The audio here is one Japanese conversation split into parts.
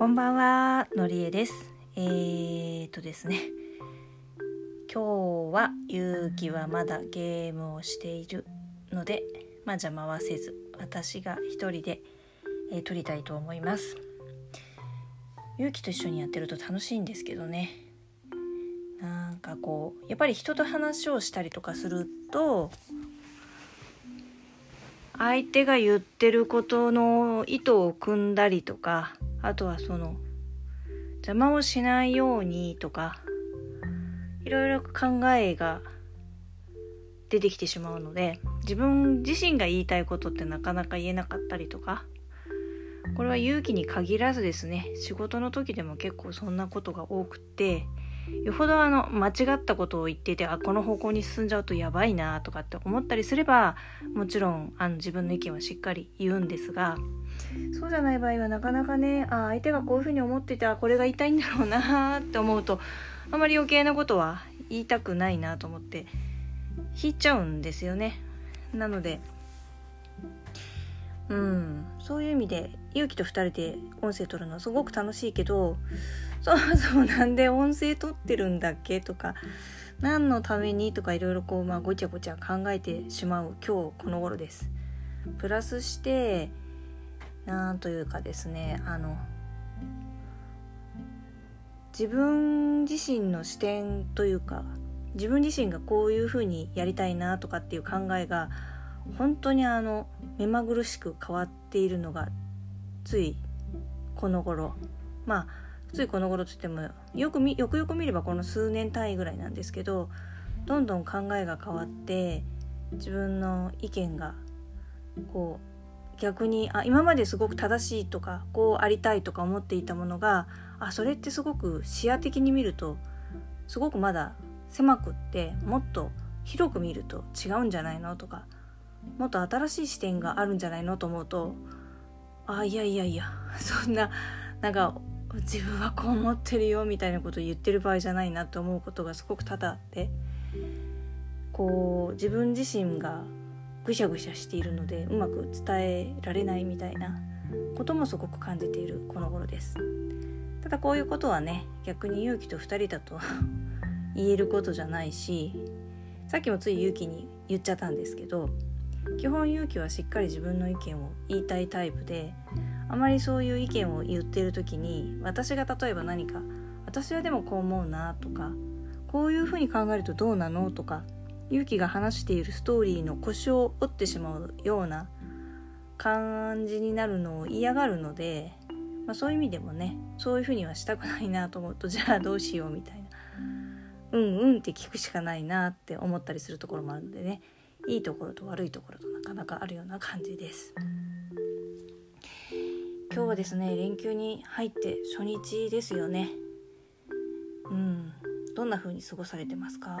こんばんは、のりえです。えーとですね、今日はゆうきはまだゲームをしているので、まあ邪魔はせず、私が一人で、えー撮りたいと思います。ゆうきと一緒にやってると楽しいんですけどね。なんかこう、やっぱり人と話をしたりとかすると、相手が言ってることの意図を組んだりとかあとはその邪魔をしないようにとかいろいろ考えが出てきてしまうので自分自身が言いたいことってなかなか言えなかったりとかこれは勇気に限らずですね仕事の時でも結構そんなことが多くってよほどあの間違ったことを言っててあこの方向に進んじゃうとやばいなとかって思ったりすればもちろんあの自分の意見はしっかり言うんですがそうじゃない場合はなかなかねあ相手がこういうふうに思っててあこれが言いたいんだろうなって思うとあまり余計なことは言いたくないなと思って引いちゃうんですよね。なのでうんそういう意味で勇気と2人で音声取るのはすごく楽しいけどそもそもなんで音声取ってるんだっけとか何のためにとかいろいろこう、まあ、ごちゃごちゃ考えてしまう今日この頃です。プラスしてなんというかですねあの自分自身の視点というか自分自身がこういうふうにやりたいなとかっていう考えが本当にあの目まぐるしく変わっているのがついこの頃。まあついこの頃といってもよくよくよく見ればこの数年単位ぐらいなんですけどどんどん考えが変わって自分の意見がこう逆にあ今まですごく正しいとかこうありたいとか思っていたものがあそれってすごく視野的に見るとすごくまだ狭くってもっと広く見ると違うんじゃないのとかもっと新しい視点があるんじゃないのと思うとあいやいやいや そんななんか自分はこう思ってるよみたいなことを言ってる場合じゃないなと思うことがすごく多々あってこう自分自身がぐしゃぐしゃしているのでうまく伝えられないみたいなこともすごく感じているこの頃です。ただこういうことはね逆に勇気と2人だと 言えることじゃないしさっきもつい勇気に言っちゃったんですけど基本勇気はしっかり自分の意見を言いたいタイプであまりそういう意見を言ってる時に私が例えば何か私はでもこう思うなとかこういうふうに考えるとどうなのとか勇気が話しているストーリーの腰を折ってしまうような感じになるのを嫌がるので、まあ、そういう意味でもねそういうふうにはしたくないなと思うとじゃあどうしようみたいな。うんうんって聞くしかないなって思ったりするところもあるのでね。いいところと悪いところとなかなかあるような感じです。今日はですね連休に入って初日ですよね。うん。どんな風に過ごされてますか？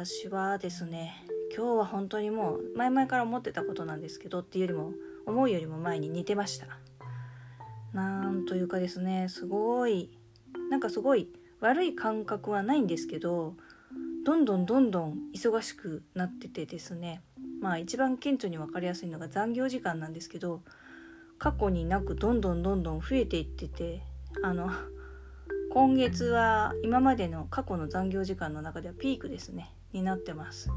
私はですね今日は本当にもう前々から思ってたことなんですけどっていうよりも思うよりも前に似てました。なんというかですねすごいなんかすごい悪い感覚はないんですけどどんどんどんどん忙しくなっててですね。まあ一番顕著に分かりやすいのが残業時間なんですけど過去になくどんどんどんどん増えていっててあの今月は今までの過去の残業時間の中ではピークですね。になってます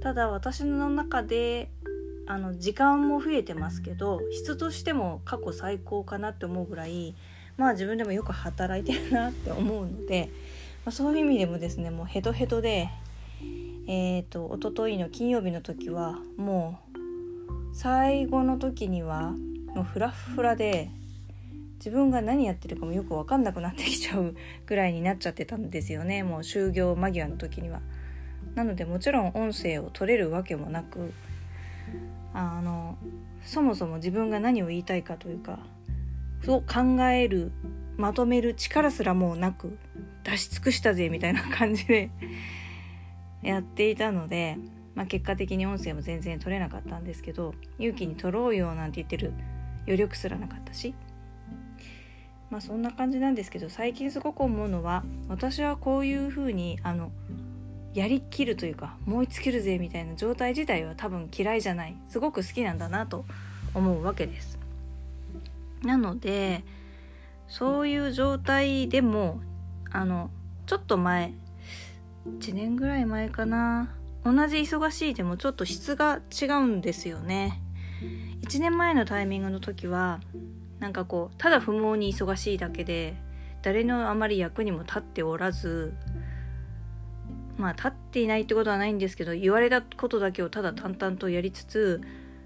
ただ私の中であの時間も増えてますけど質としても過去最高かなって思うぐらいまあ自分でもよく働いてるなって思うので、まあ、そういう意味でもですねもうヘトヘトでえっ、ー、と一昨日の金曜日の時はもう最後の時にはもうフラフラで自分が何やってるかもよく分かんなくなってきちゃうぐらいになっちゃってたんですよねもう就業間際の時には。なのでもちろん音声を取れるわけもなくあのそもそも自分が何を言いたいかというかそう考えるまとめる力すらもうなく出し尽くしたぜみたいな感じで やっていたので、まあ、結果的に音声も全然取れなかったんですけど勇気に取ろうよなんて言ってる余力すらなかったしまあそんな感じなんですけど最近すごく思うのは私はこういうふうにあのやりきるというか燃え尽きるぜみたいな状態自体は多分嫌いじゃない。すごく好きなんだなと思うわけです。なのでそういう状態でもあのちょっと前1年ぐらい前かな。同じ忙しいでもちょっと質が違うんですよね。1年前のタイミングの時はなんかこうただ不毛に忙しいだけで誰のあまり役にも立っておらずまあ立っていないってことはないんですけど言われたことだけをただ淡々とやりつつ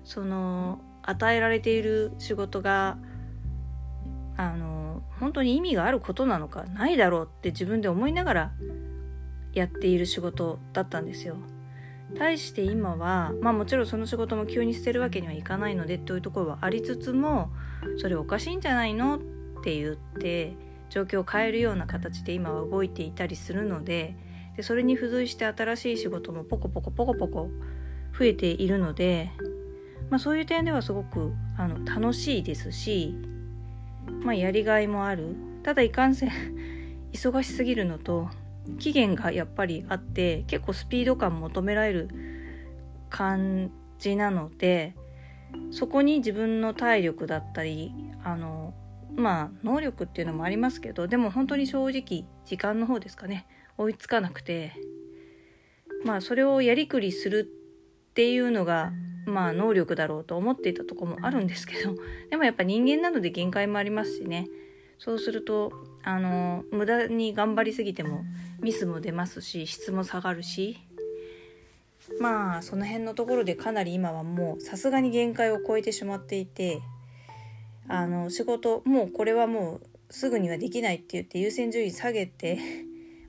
その与えられている仕事があの本当に意味があることなのかないだろうって自分で思いながらやっている仕事だったんですよ。対して今はまあもちろんその仕事も急に捨てるわけにはいかないのでというところはありつつもそれおかしいんじゃないのって言って状況を変えるような形で今は動いていたりするのででそれに付随して新しい仕事もポコポコポコポコ増えているので、まあ、そういう点ではすごくあの楽しいですし、まあ、やりがいもある。ただいかんせん 忙しすぎるのと期限がやっぱりあって結構スピード感求められる感じなのでそこに自分の体力だったりあのまあ能力っていうのもありますけどでも本当に正直時間の方ですかね。追いつかなくてまあそれをやりくりするっていうのがまあ能力だろうと思っていたとこもあるんですけど でもやっぱ人間なので限界もありますしね。そうするとあの無駄に頑張りすぎてもミスも出ますし質も下がるしまあその辺のところでかなり今はもうさすがに限界を超えてしまっていてあの仕事もうこれはもうすぐにはできないって言って優先順位下げて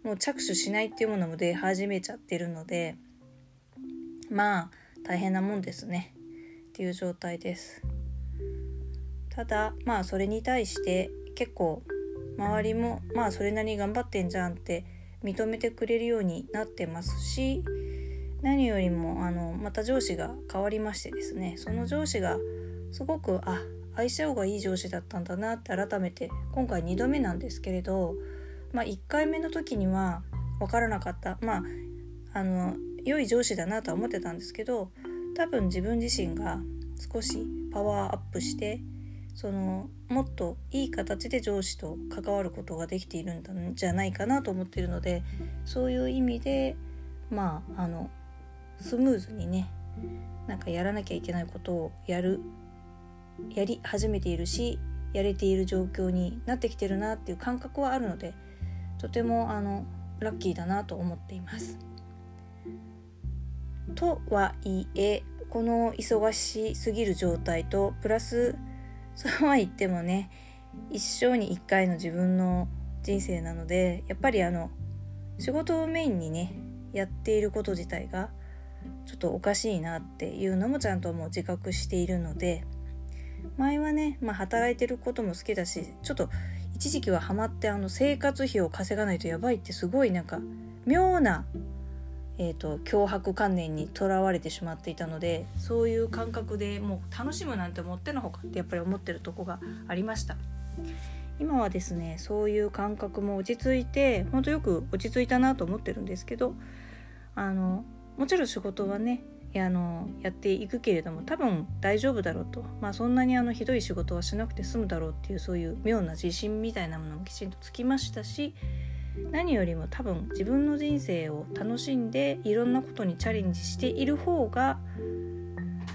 もう着手しないっていうものも出始めちゃってるのでまあ大変なもんですね。っていう状態です。ただまあそれに対して結構周りもまあそれなりに頑張ってんじゃんって認めてくれるようになってますし何よりもあのまた上司が変わりましてですね。その上司がすごくあ相性がいい上司だったんだなって改めて今回2度目なんですけれど、まあ、1回目の時には分からなかった。まああの良い上司だなとは思ってたんですけど多分自分自身が少しパワーアップしてそのもっといい形で上司と関わることができているんじゃないかなと思っているのでそういう意味でまああのスムーズにねなんかやらなきゃいけないことをやるやり始めているしやれている状況になってきてるなっていう感覚はあるのでとてもあのラッキーだなと思っています。とはいえこの忙しすぎる状態とプラス そうは言ってもね一生に一回の自分の人生なのでやっぱりあの仕事をメインにねやっていること自体がちょっとおかしいなっていうのもちゃんともう自覚しているので前はね、まあ、働いてることも好きだしちょっと一時期はハマってあの生活費を稼がないとやばいってすごいなんか妙なえーと、脅迫観念にとらわれてしまっていたのでそういう感覚でもう楽しむなんてもってのほかってやっぱり思ってるとこがありました。今はですねそういう感覚も落ち着いてほんとよく落ち着いたなと思ってるんですけどあのもちろん仕事はねあのやっていくけれども多分大丈夫だろうと、まあ、そんなにあのひどい仕事はしなくて済むだろうっていうそういう妙な自信みたいなものもきちんとつきましたし何よりも多分自分の人生を楽しんでいろんなことにチャレンジしている方が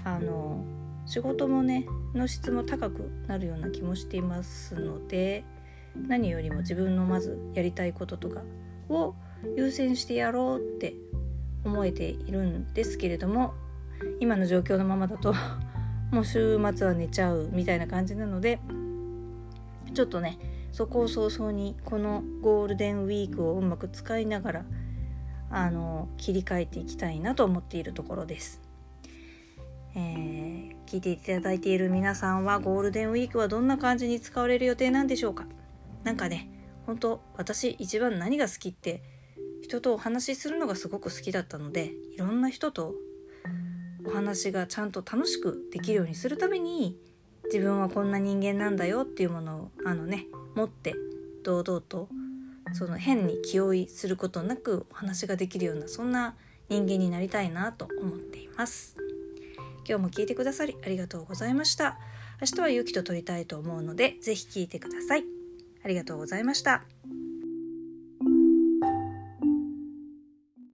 あの仕事もねの質も高くなるような気もしていますので何よりも自分のまずやりたいこととかを優先してやろうって思えているんですけれども今の状況のままだと もう週末は寝ちゃうみたいな感じなのでちょっとねそこを早々にこのゴールデンウィークをうまく使いながらあの切り替えていきたいなと思っているところです。えー、聞いていただいている皆さんはゴールデンウィークはどんな感じに使われる予定なんでしょうか？何かね本当私一番何が好きって人とお話しするのがすごく好きだったのでいろんな人とお話がちゃんと楽しくできるようにするために自分はこんな人間なんだよっていうものをあのね持って堂々とその変に気負いすることなくお話ができるようなそんな人間になりたいなと思っています今日も聞いてくださりありがとうございました明日はゆきと撮りたいと思うので、ぜひ聞いてください。ありがとうございました。